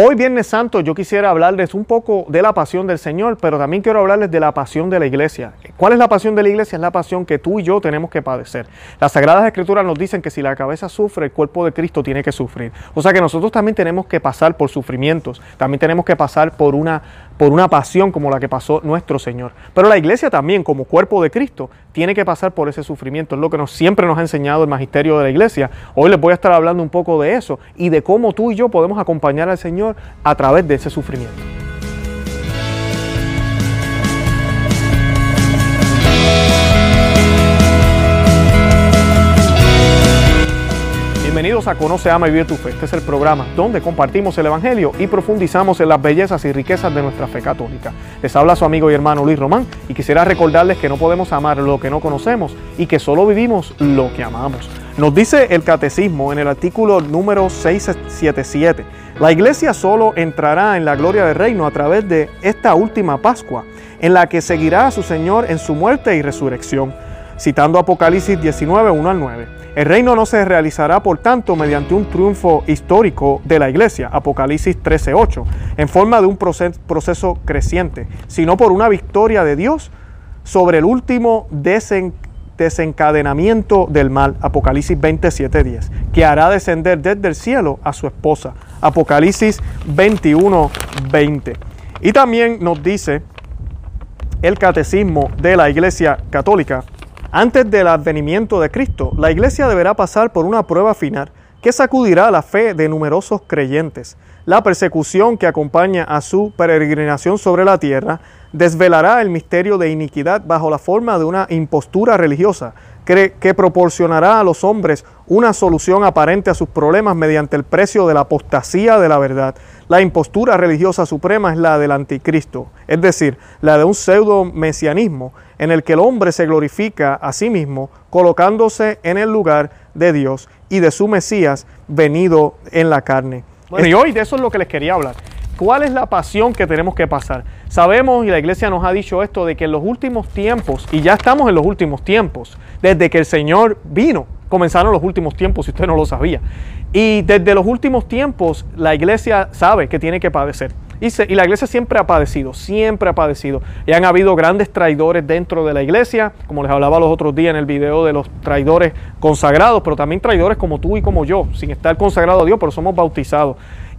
Hoy Viernes Santo yo quisiera hablarles un poco de la pasión del Señor, pero también quiero hablarles de la pasión de la iglesia. ¿Cuál es la pasión de la iglesia? Es la pasión que tú y yo tenemos que padecer. Las Sagradas Escrituras nos dicen que si la cabeza sufre, el cuerpo de Cristo tiene que sufrir. O sea que nosotros también tenemos que pasar por sufrimientos, también tenemos que pasar por una por una pasión como la que pasó nuestro Señor. Pero la iglesia también, como cuerpo de Cristo, tiene que pasar por ese sufrimiento. Es lo que nos, siempre nos ha enseñado el magisterio de la iglesia. Hoy les voy a estar hablando un poco de eso y de cómo tú y yo podemos acompañar al Señor a través de ese sufrimiento. Bienvenidos a Conoce, Ama y Vive tu Fe. Este es el programa donde compartimos el Evangelio y profundizamos en las bellezas y riquezas de nuestra fe católica. Les habla su amigo y hermano Luis Román y quisiera recordarles que no podemos amar lo que no conocemos y que solo vivimos lo que amamos. Nos dice el Catecismo en el artículo número 677, la iglesia solo entrará en la gloria del reino a través de esta última Pascua, en la que seguirá a su Señor en su muerte y resurrección, citando Apocalipsis 19, 1 al 9. El reino no se realizará, por tanto, mediante un triunfo histórico de la iglesia, Apocalipsis 13:8, en forma de un proceso creciente, sino por una victoria de Dios sobre el último desencadenamiento del mal, Apocalipsis 27:10, que hará descender desde el cielo a su esposa, Apocalipsis 21:20. Y también nos dice el catecismo de la Iglesia Católica, antes del advenimiento de Cristo, la iglesia deberá pasar por una prueba final que sacudirá la fe de numerosos creyentes. La persecución que acompaña a su peregrinación sobre la tierra desvelará el misterio de iniquidad bajo la forma de una impostura religiosa que, que, proporcionará a los hombres una solución aparente a sus problemas mediante el precio de la apostasía de la verdad. La impostura religiosa suprema es la del anticristo, es decir, la de un pseudo mesianismo en el que el hombre se glorifica a sí mismo, colocándose en el lugar de Dios y de su Mesías venido en la carne. y hoy de eso es lo que les quería hablar. ¿Cuál es la pasión que tenemos que pasar? Sabemos, y la iglesia nos ha dicho esto, de que en los últimos tiempos, y ya estamos en los últimos tiempos, desde que el Señor vino, comenzaron los últimos tiempos, si usted no lo sabía. Y desde los últimos tiempos, la iglesia sabe que tiene que padecer. Y, la iglesia siempre ha padecido, siempre ha padecido. Y han habido grandes traidores dentro de la iglesia, como les hablaba los otros días en el video de los traidores consagrados, pero también traidores como tú y como yo, sin estar consagrado a Dios, pero somos bautizados.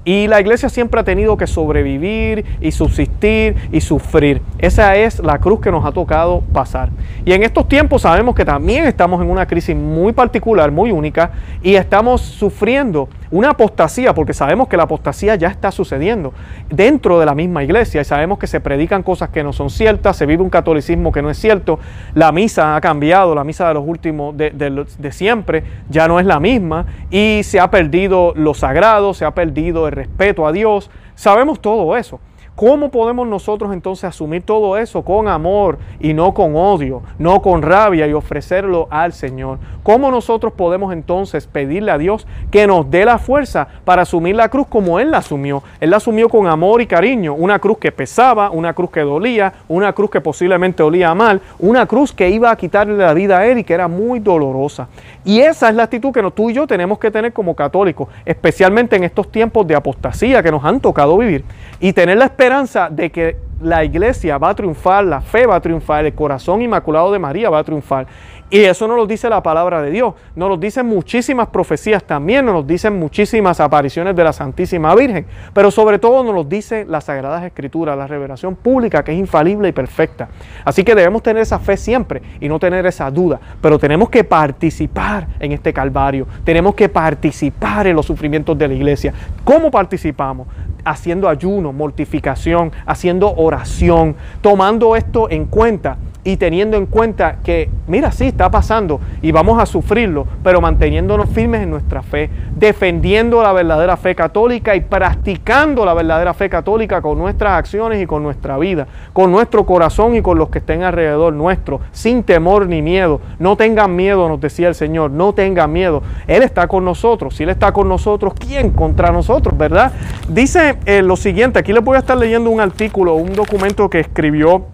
Y la iglesia siempre ha tenido que sobrevivir y subsistir y sufrir. Esa es la cruz que nos ha tocado pasar. Y en estos tiempos sabemos que también estamos en una crisis muy particular, muy única, y estamos sufriendo una apostasía, porque sabemos que la apostasía ya está sucediendo dentro de la misma iglesia y sabemos que se predican cosas que no son ciertas, se vive un catolicismo que no es cierto, la misa ha cambiado, la misa de los últimos, de, de siempre, ya no es la misma y se ha perdido lo sagrado, se ha perdido el respeto a Dios, sabemos todo eso. ¿Cómo podemos nosotros entonces asumir todo eso con amor y no con odio, no con rabia y ofrecerlo al Señor? ¿Cómo nosotros podemos entonces pedirle a Dios que nos dé la fuerza para asumir la cruz como Él la asumió? Él la asumió con amor y cariño, una cruz que pesaba, una cruz que dolía, una cruz que posiblemente olía mal, una cruz que iba a quitarle la vida a Él y que era muy dolorosa. Y esa es la actitud que tú y yo tenemos que tener como católicos, especialmente en estos tiempos de apostasía que nos han tocado vivir y tener la esperanza de que la iglesia va a triunfar, la fe va a triunfar, el corazón inmaculado de María va a triunfar. Y eso no lo dice la palabra de Dios, nos lo dicen muchísimas profecías también, nos lo dicen muchísimas apariciones de la Santísima Virgen, pero sobre todo nos lo dice las Sagradas Escrituras, la revelación pública que es infalible y perfecta. Así que debemos tener esa fe siempre y no tener esa duda, pero tenemos que participar en este Calvario, tenemos que participar en los sufrimientos de la iglesia. ¿Cómo participamos? Haciendo ayuno, mortificación, haciendo oración, tomando esto en cuenta y teniendo en cuenta que, mira, sí, está pasando y vamos a sufrirlo, pero manteniéndonos firmes en nuestra fe, defendiendo la verdadera fe católica y practicando la verdadera fe católica con nuestras acciones y con nuestra vida, con nuestro corazón y con los que estén alrededor nuestro, sin temor ni miedo. No tengan miedo, nos decía el Señor, no tengan miedo. Él está con nosotros. Si Él está con nosotros, ¿quién contra nosotros, verdad? Dice eh, lo siguiente, aquí les voy a estar leyendo un artículo, un documento que escribió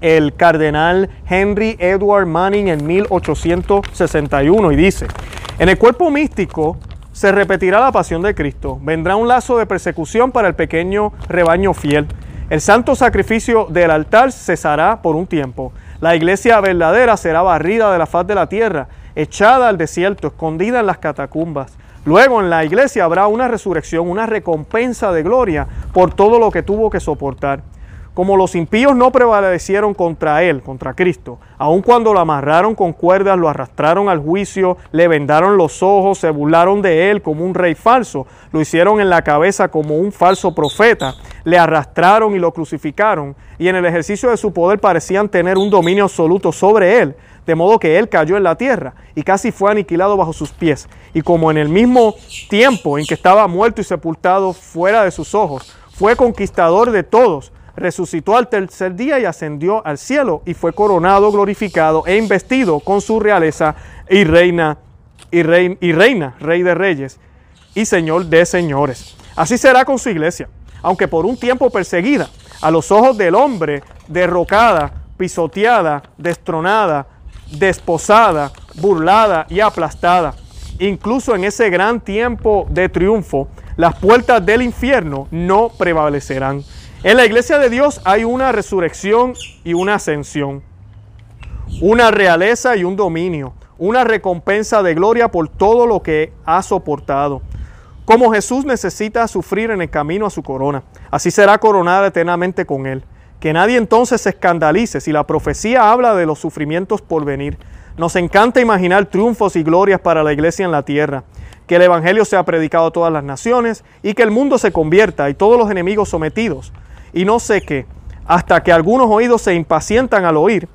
el cardenal Henry Edward Manning en 1861 y dice, en el cuerpo místico se repetirá la pasión de Cristo. Vendrá un lazo de persecución para el pequeño rebaño fiel. El santo sacrificio del altar cesará por un tiempo. La iglesia verdadera será barrida de la faz de la tierra, echada al desierto, escondida en las catacumbas. Luego en la iglesia habrá una resurrección, una recompensa de gloria por todo lo que tuvo que soportar. Como los impíos no prevalecieron contra él, contra Cristo, aun cuando lo amarraron con cuerdas, lo arrastraron al juicio, le vendaron los ojos, se burlaron de él como un rey falso, lo hicieron en la cabeza como un falso profeta, le arrastraron y lo crucificaron, y en el ejercicio de su poder parecían tener un dominio absoluto sobre él, de modo que él cayó en la tierra y casi fue aniquilado bajo sus pies. Y como en el mismo tiempo en que estaba muerto y sepultado fuera de sus ojos, fue conquistador de todos, resucitó al tercer día y ascendió al cielo y fue coronado, glorificado e investido con su realeza y reina y, y reina, rey de reyes y señor de señores. Así será con su iglesia, aunque por un tiempo perseguida, a los ojos del hombre, derrocada, pisoteada, destronada, desposada, burlada y aplastada. Incluso en ese gran tiempo de triunfo, las puertas del infierno no prevalecerán. En la iglesia de Dios hay una resurrección y una ascensión, una realeza y un dominio, una recompensa de gloria por todo lo que ha soportado. Como Jesús necesita sufrir en el camino a su corona, así será coronada eternamente con él. Que nadie entonces se escandalice si la profecía habla de los sufrimientos por venir. Nos encanta imaginar triunfos y glorias para la iglesia en la tierra que el Evangelio sea predicado a todas las naciones y que el mundo se convierta y todos los enemigos sometidos y no sé qué, hasta que algunos oídos se impacientan al oír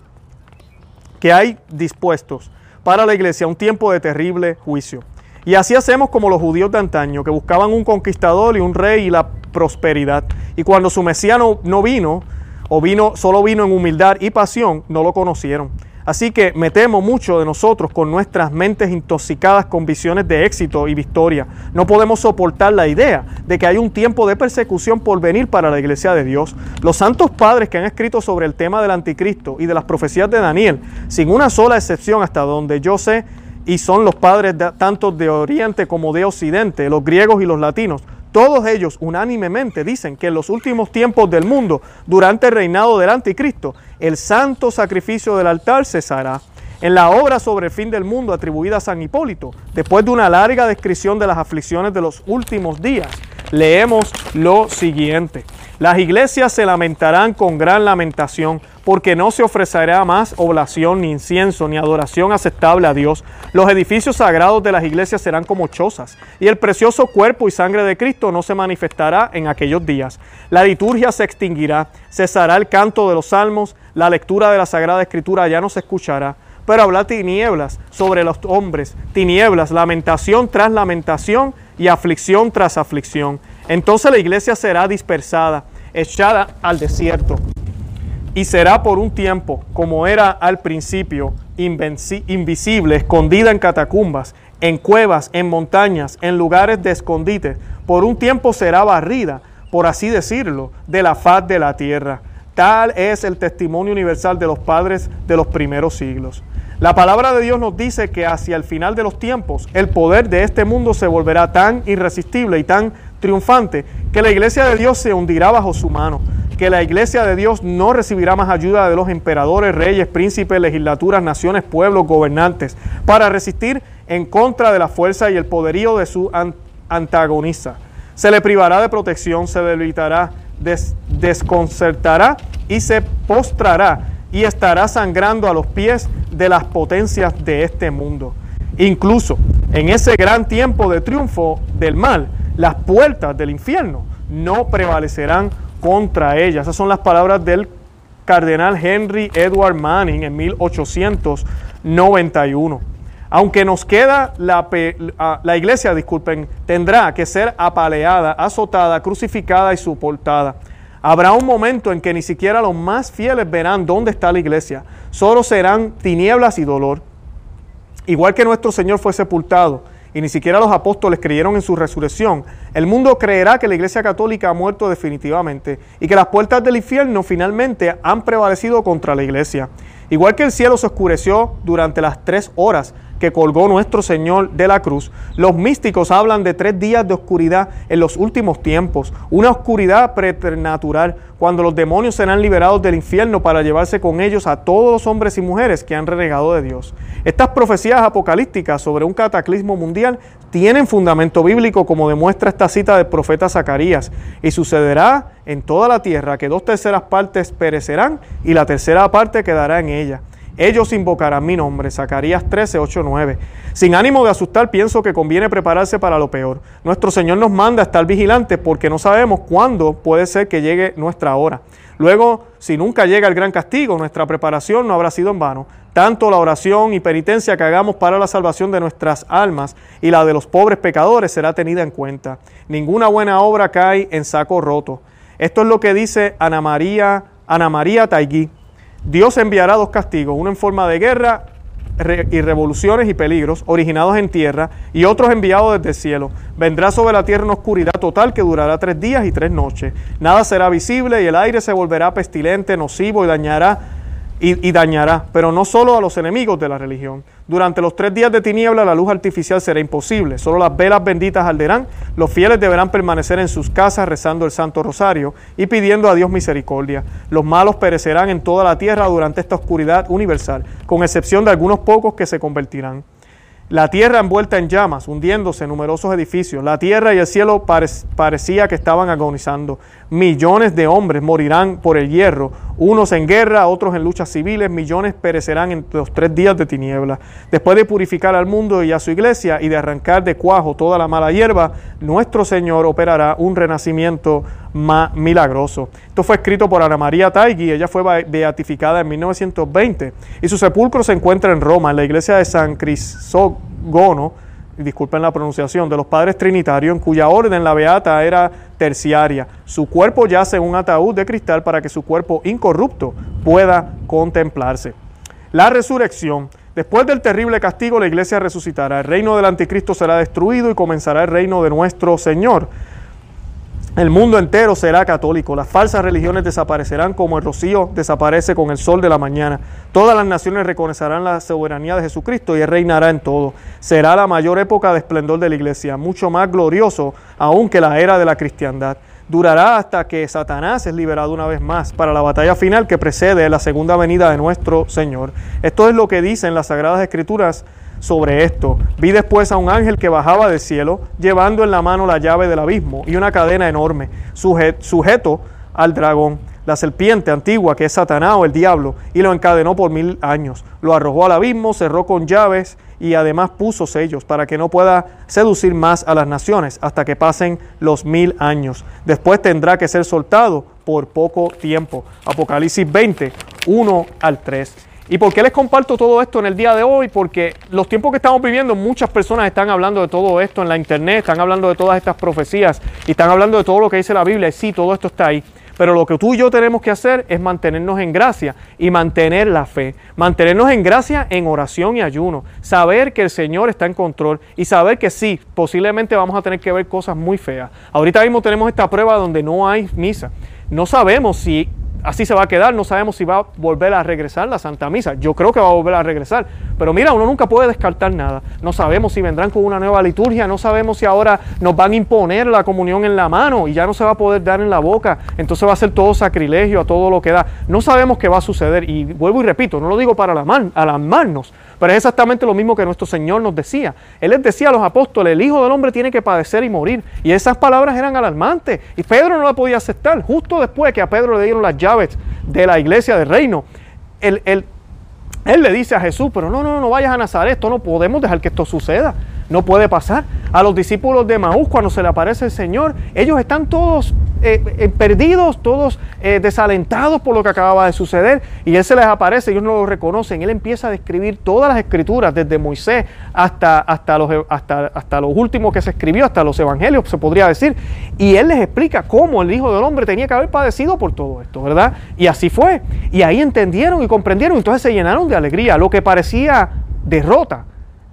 que hay dispuestos para la iglesia un tiempo de terrible juicio. Y así hacemos como los judíos de antaño, que buscaban un conquistador y un rey y la prosperidad. Y cuando su Mesías no, no vino, o vino, solo vino en humildad y pasión, no lo conocieron. Así que me temo mucho de nosotros con nuestras mentes intoxicadas con visiones de éxito y victoria. No podemos soportar la idea de que hay un tiempo de persecución por venir para la iglesia de Dios. Los santos padres que han escrito sobre el tema del anticristo y de las profecías de Daniel, sin una sola excepción hasta donde yo sé, y son los padres tanto de Oriente como de Occidente, los griegos y los latinos, todos ellos unánimemente dicen que en los últimos tiempos del mundo, durante el reinado del anticristo, el santo sacrificio del altar cesará. En la obra sobre el fin del mundo atribuida a San Hipólito, después de una larga descripción de las aflicciones de los últimos días, leemos lo siguiente. Las iglesias se lamentarán con gran lamentación, porque no se ofrecerá más oblación, ni incienso, ni adoración aceptable a Dios. Los edificios sagrados de las iglesias serán como chozas, y el precioso cuerpo y sangre de Cristo no se manifestará en aquellos días. La liturgia se extinguirá, cesará el canto de los salmos, la lectura de la Sagrada Escritura ya no se escuchará pero habrá tinieblas sobre los hombres, tinieblas, lamentación tras lamentación y aflicción tras aflicción. Entonces la iglesia será dispersada, echada al desierto, y será por un tiempo, como era al principio, invisible, escondida en catacumbas, en cuevas, en montañas, en lugares de escondite. Por un tiempo será barrida, por así decirlo, de la faz de la tierra. Tal es el testimonio universal de los padres de los primeros siglos. La palabra de Dios nos dice que hacia el final de los tiempos el poder de este mundo se volverá tan irresistible y tan triunfante que la iglesia de Dios se hundirá bajo su mano, que la iglesia de Dios no recibirá más ayuda de los emperadores, reyes, príncipes, legislaturas, naciones, pueblos, gobernantes, para resistir en contra de la fuerza y el poderío de su antagonista. Se le privará de protección, se debilitará, desconcertará y se postrará y estará sangrando a los pies de las potencias de este mundo. Incluso en ese gran tiempo de triunfo del mal, las puertas del infierno no prevalecerán contra ella. Esas son las palabras del cardenal Henry Edward Manning en 1891. Aunque nos queda la, iglesia, disculpen, tendrá que ser apaleada, azotada, crucificada y soportada. Habrá un momento en que ni siquiera los más fieles verán dónde está la iglesia. Solo serán tinieblas y dolor. Igual que nuestro Señor fue sepultado y ni siquiera los apóstoles creyeron en su resurrección, el mundo creerá que la iglesia católica ha muerto definitivamente y que las puertas del infierno finalmente han prevalecido contra la iglesia. Igual que el cielo se oscureció durante las tres horas que colgó nuestro Señor de la cruz, los místicos hablan de tres días de oscuridad en los últimos tiempos, una oscuridad preternatural, cuando los demonios serán liberados del infierno para llevarse con ellos a todos los hombres y mujeres que han renegado de Dios. Estas profecías apocalípticas sobre un cataclismo mundial tienen fundamento bíblico como demuestra esta cita del profeta Zacarías, y sucederá en toda la tierra que dos terceras partes perecerán y la tercera parte quedará en ella. Ellos invocarán mi nombre. Zacarías 13, 8, 9. Sin ánimo de asustar, pienso que conviene prepararse para lo peor. Nuestro Señor nos manda a estar vigilantes porque no sabemos cuándo puede ser que llegue nuestra hora. Luego, si nunca llega el gran castigo, nuestra preparación no habrá sido en vano. Tanto la oración y penitencia que hagamos para la salvación de nuestras almas y la de los pobres pecadores será tenida en cuenta. Ninguna buena obra cae en saco roto. Esto es lo que dice Ana María, Ana María Taigui. Dios enviará dos castigos, uno en forma de guerra y revoluciones y peligros originados en tierra y otros enviados desde el cielo. Vendrá sobre la tierra una oscuridad total que durará tres días y tres noches. Nada será visible y el aire se volverá pestilente, nocivo y dañará y, dañará, pero no solo a los enemigos de la religión. Durante los tres días de tiniebla la luz artificial será imposible, solo las velas benditas arderán, los fieles deberán permanecer en sus casas rezando el Santo Rosario y pidiendo a Dios misericordia. Los malos perecerán en toda la tierra durante esta oscuridad universal, con excepción de algunos pocos que se convertirán. La tierra envuelta en llamas, hundiéndose en numerosos edificios. La tierra y el cielo parecía que estaban agonizando. Millones de hombres morirán por el hierro, unos en guerra, otros en luchas civiles, millones perecerán en los tres días de tiniebla. Después de purificar al mundo y a su iglesia y de arrancar de cuajo toda la mala hierba, nuestro Señor operará un renacimiento milagroso. Esto fue escrito por Ana María Taigui, ella fue beatificada en 1920 y su sepulcro se encuentra en Roma, en la iglesia de San Crisógono, disculpen la pronunciación, de los padres trinitarios, en cuya orden la beata era terciaria. Su cuerpo yace en un ataúd de cristal para que su cuerpo incorrupto pueda contemplarse. La resurrección. Después del terrible castigo, la iglesia resucitará. El reino del anticristo será destruido y comenzará el reino de nuestro Señor. El mundo entero será católico. Las falsas religiones desaparecerán como el rocío desaparece con el sol de la mañana. Todas las naciones reconocerán la soberanía de Jesucristo y Él reinará en todo. Será la mayor época de esplendor de la iglesia, mucho más glorioso aún que la era de la cristiandad. Durará hasta que Satanás es liberado una vez más para la batalla final que precede la segunda venida de nuestro Señor. Esto es lo que dicen las Sagradas Escrituras sobre esto. Vi después a un ángel que bajaba del cielo, llevando en la mano la llave del abismo y una cadena enorme, sujeto al dragón, la serpiente antigua que es Satanás o el diablo, y lo encadenó por mil años. Lo arrojó al abismo, cerró con llaves y además puso sellos para que no pueda seducir más a las naciones hasta que pasen los mil años. Después tendrá que ser soltado por poco tiempo. Apocalipsis 20, 1 al 3. ¿Y por qué les comparto todo esto en el día de hoy? Porque los tiempos que estamos viviendo, muchas personas están hablando de todo esto en la internet, están hablando de todas estas profecías y están hablando de todo lo que dice la Biblia. Y sí, todo esto está ahí. Pero lo que tú y yo tenemos que hacer es mantenernos en gracia y mantener la fe. Mantenernos en gracia en oración y ayuno. Saber que el Señor está en control y saber que sí, posiblemente vamos a tener que ver cosas muy feas. Ahorita mismo tenemos esta prueba donde no hay misa. No sabemos si así se va a quedar. No sabemos si va a volver a regresar la Santa Misa. Yo creo que va a volver a regresar. Pero mira, uno nunca puede descartar nada. No sabemos si vendrán con una nueva liturgia. No sabemos si ahora nos van a imponer la comunión en la mano y ya no se va a poder dar en la boca. Entonces va a ser todo sacrilegio a todo lo que da. No sabemos qué va a suceder. Y vuelvo y repito, no lo digo para alarmarnos, pero es exactamente lo mismo que nuestro Señor nos decía. Él les decía a los apóstoles, el Hijo del Hombre tiene que padecer y morir. Y esas palabras eran alarmantes. Y Pedro no la podía aceptar. Justo después que a Pedro le dieron las llaves de la iglesia del reino, él, él, le dice a Jesús, pero no, no, no vayas a Nazaret, esto no podemos dejar que esto suceda. No puede pasar. A los discípulos de Maús, cuando se le aparece el Señor, ellos están todos eh, eh, perdidos, todos eh, desalentados por lo que acababa de suceder. Y Él se les aparece, ellos no lo reconocen. Él empieza a describir todas las escrituras, desde Moisés hasta, hasta, los, hasta, hasta los últimos que se escribió, hasta los evangelios, se podría decir. Y Él les explica cómo el Hijo del Hombre tenía que haber padecido por todo esto, ¿verdad? Y así fue. Y ahí entendieron y comprendieron. Entonces se llenaron de alegría. Lo que parecía derrota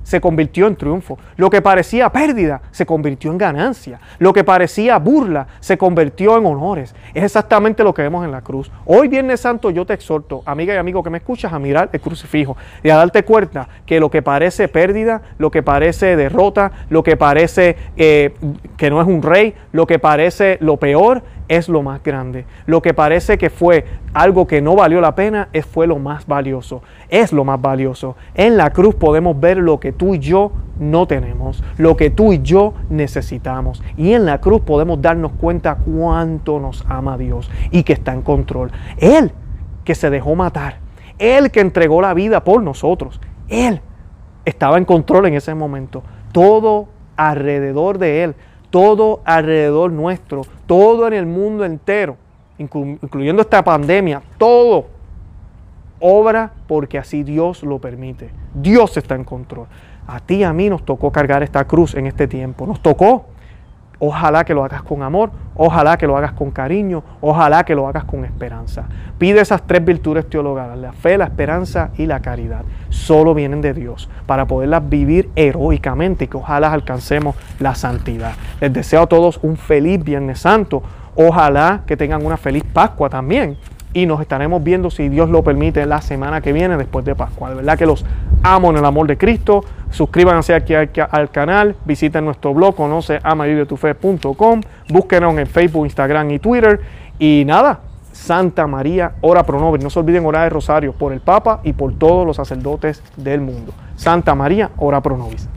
se convirtió en triunfo. Lo que parecía pérdida se convirtió en ganancia. Lo que parecía burla se convirtió en honores. Es exactamente lo que vemos en la cruz. Hoy Viernes Santo yo te exhorto, amiga y amigo que me escuchas, a mirar el crucifijo y a darte cuenta que lo que parece pérdida, lo que parece derrota, lo que parece eh, que no es un rey, lo que parece lo peor, es lo más grande. Lo que parece que fue algo que no valió la pena, es, fue lo más valioso. Es lo más valioso. En la cruz podemos ver lo que tú y yo no tenemos, lo que tú y yo necesitamos. Y en la cruz podemos darnos cuenta cuánto nos ama Dios y que está en control. Él que se dejó matar, Él que entregó la vida por nosotros, Él estaba en control en ese momento. Todo alrededor de Él todo alrededor nuestro, todo en el mundo entero, incluyendo esta pandemia, todo obra porque así Dios lo permite. Dios está en control. A ti y a mí nos tocó cargar esta cruz en este tiempo. Nos tocó Ojalá que lo hagas con amor, ojalá que lo hagas con cariño, ojalá que lo hagas con esperanza. Pide esas tres virtudes teologales, la fe, la esperanza y la caridad. Solo vienen de Dios para poderlas vivir heroicamente y que ojalá alcancemos la santidad. Les deseo a todos un feliz Viernes Santo. Ojalá que tengan una feliz Pascua también. Y nos estaremos viendo, si Dios lo permite, la semana que viene después de Pascua. De verdad que los amo en el amor de Cristo. Suscríbanse aquí al, canal, visiten nuestro blog, conoce amavivetufe.com, búsquenos en Facebook, Instagram y Twitter. Y nada, Santa María, ora pro nobis. No se olviden orar el rosario por el Papa y por todos los sacerdotes del mundo. Santa María, ora pro nobis.